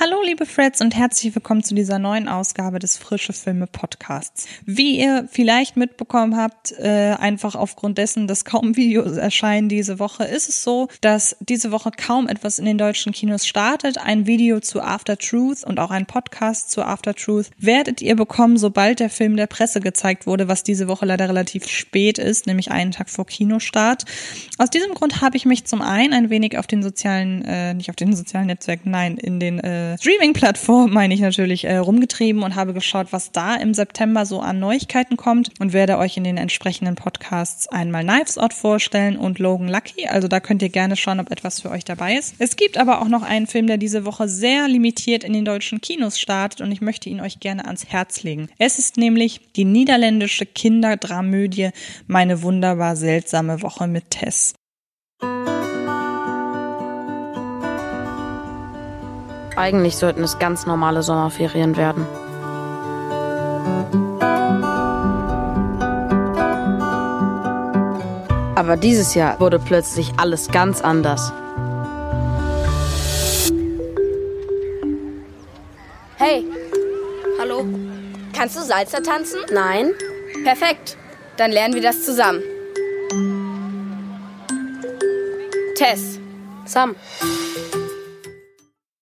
Hallo liebe Freds und herzlich willkommen zu dieser neuen Ausgabe des Frische Filme Podcasts. Wie ihr vielleicht mitbekommen habt, äh, einfach aufgrund dessen, dass kaum Videos erscheinen diese Woche, ist es so, dass diese Woche kaum etwas in den deutschen Kinos startet. Ein Video zu After Truth und auch ein Podcast zu After Truth werdet ihr bekommen, sobald der Film der Presse gezeigt wurde, was diese Woche leider relativ spät ist, nämlich einen Tag vor Kinostart. Aus diesem Grund habe ich mich zum einen ein wenig auf den sozialen, äh, nicht auf den sozialen Netzwerken, nein, in den äh, Streaming-Plattform, meine ich natürlich, äh, rumgetrieben und habe geschaut, was da im September so an Neuigkeiten kommt und werde euch in den entsprechenden Podcasts einmal Knives Out vorstellen und Logan Lucky. Also da könnt ihr gerne schauen, ob etwas für euch dabei ist. Es gibt aber auch noch einen Film, der diese Woche sehr limitiert in den deutschen Kinos startet und ich möchte ihn euch gerne ans Herz legen. Es ist nämlich die niederländische Kinderdramödie Meine wunderbar seltsame Woche mit Tess. Eigentlich sollten es ganz normale Sommerferien werden. Aber dieses Jahr wurde plötzlich alles ganz anders. Hey, hallo. Kannst du Salzer tanzen? Nein? Perfekt. Dann lernen wir das zusammen. Tess. Sam.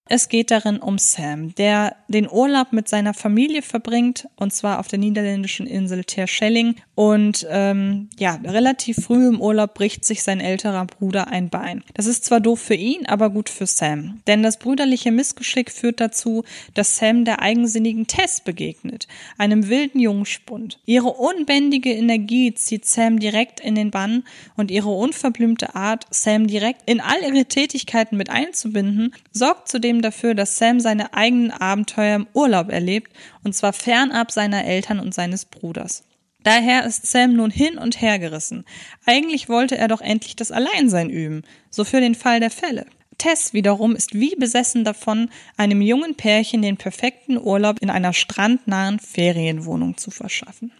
Es geht darin um Sam, der den Urlaub mit seiner Familie verbringt, und zwar auf der niederländischen Insel Terschelling. Und ähm, ja, relativ früh im Urlaub bricht sich sein älterer Bruder ein Bein. Das ist zwar doof für ihn, aber gut für Sam. Denn das brüderliche Missgeschick führt dazu, dass Sam der eigensinnigen Tess begegnet, einem wilden Jungspund. Ihre unbändige Energie zieht Sam direkt in den Bann und ihre unverblümte Art, Sam direkt in all ihre Tätigkeiten mit einzubinden, sorgt zudem zudem dafür, dass Sam seine eigenen Abenteuer im Urlaub erlebt, und zwar fernab seiner Eltern und seines Bruders. Daher ist Sam nun hin und her gerissen. Eigentlich wollte er doch endlich das Alleinsein üben, so für den Fall der Fälle. Tess wiederum ist wie besessen davon, einem jungen Pärchen den perfekten Urlaub in einer strandnahen Ferienwohnung zu verschaffen.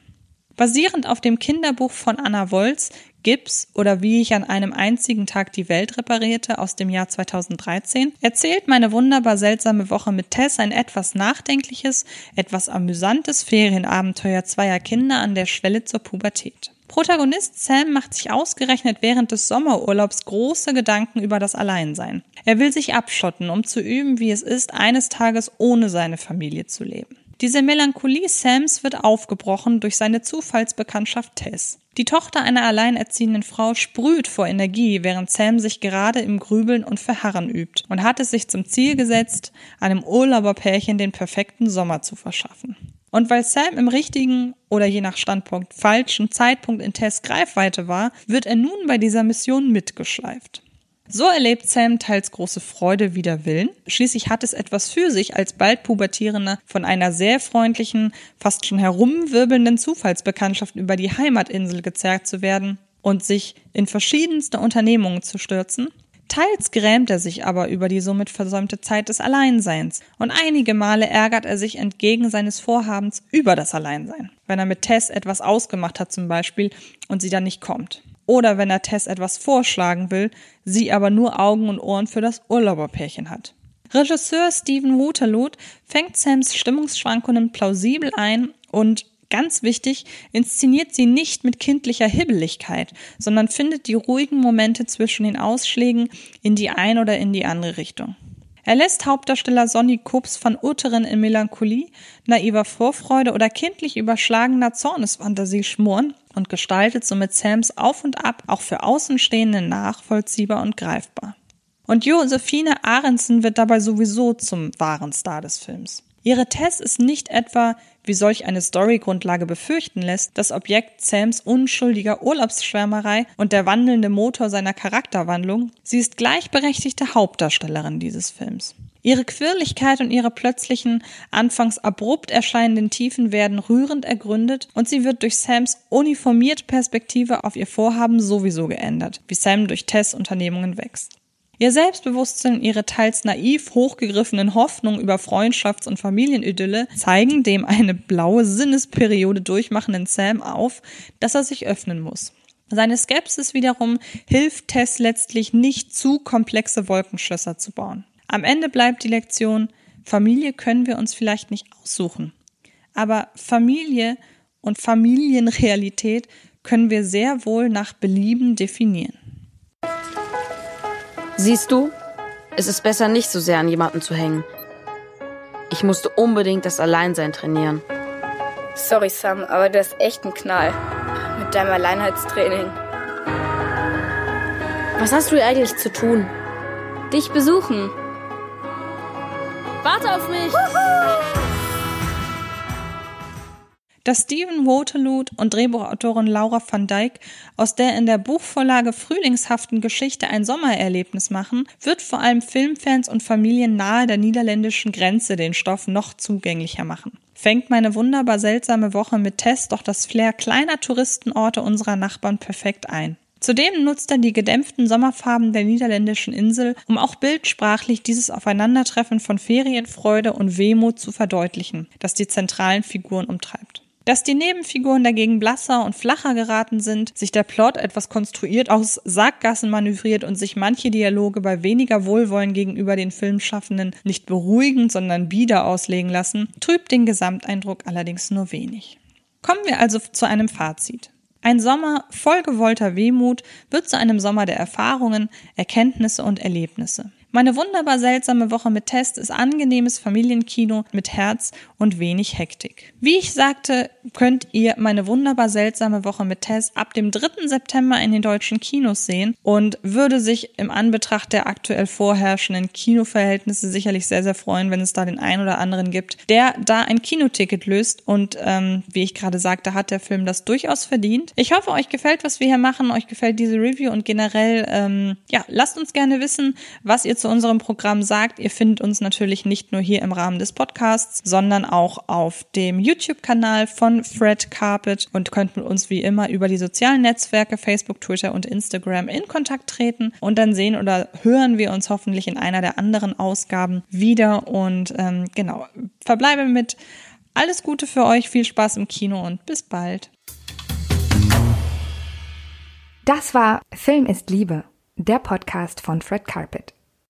Basierend auf dem Kinderbuch von Anna Wolz Gips oder wie ich an einem einzigen Tag die Welt reparierte aus dem Jahr 2013 erzählt meine wunderbar seltsame Woche mit Tess ein etwas nachdenkliches, etwas amüsantes Ferienabenteuer zweier Kinder an der Schwelle zur Pubertät. Protagonist Sam macht sich ausgerechnet während des Sommerurlaubs große Gedanken über das Alleinsein. Er will sich abschotten, um zu üben, wie es ist, eines Tages ohne seine Familie zu leben. Diese Melancholie Sams wird aufgebrochen durch seine Zufallsbekanntschaft Tess. Die Tochter einer alleinerziehenden Frau sprüht vor Energie, während Sam sich gerade im Grübeln und Verharren übt und hat es sich zum Ziel gesetzt, einem Urlauberpärchen den perfekten Sommer zu verschaffen. Und weil Sam im richtigen oder je nach Standpunkt falschen Zeitpunkt in Tess Greifweite war, wird er nun bei dieser Mission mitgeschleift. So erlebt Sam teils große Freude wider Willen. Schließlich hat es etwas für sich, als bald Pubertierender von einer sehr freundlichen, fast schon herumwirbelnden Zufallsbekanntschaft über die Heimatinsel gezerrt zu werden und sich in verschiedenste Unternehmungen zu stürzen. Teils grämt er sich aber über die somit versäumte Zeit des Alleinseins und einige Male ärgert er sich entgegen seines Vorhabens über das Alleinsein, wenn er mit Tess etwas ausgemacht hat zum Beispiel und sie dann nicht kommt. Oder wenn er Tess etwas vorschlagen will, sie aber nur Augen und Ohren für das Urlauberpärchen hat. Regisseur Stephen Waterloo fängt Sams Stimmungsschwankungen plausibel ein und Ganz wichtig, inszeniert sie nicht mit kindlicher Hibbeligkeit, sondern findet die ruhigen Momente zwischen den Ausschlägen in die eine oder in die andere Richtung. Er lässt Hauptdarsteller Sonny Kups von Urteren in Melancholie, naiver Vorfreude oder kindlich überschlagener Zornesfantasie schmoren und gestaltet somit Sams Auf und Ab auch für Außenstehende nachvollziehbar und greifbar. Und Josephine Aronson wird dabei sowieso zum wahren Star des Films. Ihre Tess ist nicht etwa, wie solch eine Storygrundlage befürchten lässt, das Objekt Sams unschuldiger Urlaubsschwärmerei und der wandelnde Motor seiner Charakterwandlung. Sie ist gleichberechtigte Hauptdarstellerin dieses Films. Ihre Quirligkeit und ihre plötzlichen, anfangs abrupt erscheinenden Tiefen werden rührend ergründet und sie wird durch Sams uniformierte Perspektive auf ihr Vorhaben sowieso geändert, wie Sam durch Tess Unternehmungen wächst. Ihr Selbstbewusstsein ihre teils naiv hochgegriffenen Hoffnungen über Freundschafts- und Familienidylle zeigen dem eine blaue Sinnesperiode durchmachenden Sam auf, dass er sich öffnen muss. Seine Skepsis wiederum hilft Tess letztlich nicht zu komplexe Wolkenschlösser zu bauen. Am Ende bleibt die Lektion, Familie können wir uns vielleicht nicht aussuchen. Aber Familie und Familienrealität können wir sehr wohl nach Belieben definieren. Siehst du, es ist besser nicht so sehr an jemanden zu hängen. Ich musste unbedingt das Alleinsein trainieren. Sorry, Sam, aber du hast echt einen Knall. Mit deinem Alleinheitstraining. Was hast du hier eigentlich zu tun? Dich besuchen. Warte auf mich! dass Stephen Waterloo und Drehbuchautorin Laura van Dijk aus der in der Buchvorlage frühlingshaften Geschichte ein Sommererlebnis machen, wird vor allem Filmfans und Familien nahe der niederländischen Grenze den Stoff noch zugänglicher machen. Fängt meine wunderbar seltsame Woche mit Tess doch das Flair kleiner Touristenorte unserer Nachbarn perfekt ein. Zudem nutzt er die gedämpften Sommerfarben der niederländischen Insel, um auch bildsprachlich dieses Aufeinandertreffen von Ferienfreude und Wehmut zu verdeutlichen, das die zentralen Figuren umtreibt. Dass die Nebenfiguren dagegen blasser und flacher geraten sind, sich der Plot etwas konstruiert aus Sackgassen manövriert und sich manche Dialoge bei weniger Wohlwollen gegenüber den Filmschaffenden nicht beruhigend, sondern bieder auslegen lassen, trübt den Gesamteindruck allerdings nur wenig. Kommen wir also zu einem Fazit. Ein Sommer voll gewollter Wehmut wird zu einem Sommer der Erfahrungen, Erkenntnisse und Erlebnisse. Meine wunderbar seltsame Woche mit Test ist angenehmes Familienkino mit Herz und wenig Hektik. Wie ich sagte, könnt ihr meine wunderbar seltsame Woche mit Test ab dem 3. September in den deutschen Kinos sehen und würde sich im Anbetracht der aktuell vorherrschenden Kinoverhältnisse sicherlich sehr, sehr freuen, wenn es da den einen oder anderen gibt, der da ein Kinoticket löst und ähm, wie ich gerade sagte, hat der Film das durchaus verdient. Ich hoffe, euch gefällt, was wir hier machen, euch gefällt diese Review und generell, ähm, ja, lasst uns gerne wissen, was ihr zu zu unserem Programm sagt. Ihr findet uns natürlich nicht nur hier im Rahmen des Podcasts, sondern auch auf dem YouTube-Kanal von Fred Carpet und könnt mit uns wie immer über die sozialen Netzwerke Facebook, Twitter und Instagram in Kontakt treten und dann sehen oder hören wir uns hoffentlich in einer der anderen Ausgaben wieder und ähm, genau, verbleibe mit alles Gute für euch, viel Spaß im Kino und bis bald. Das war Film ist Liebe, der Podcast von Fred Carpet.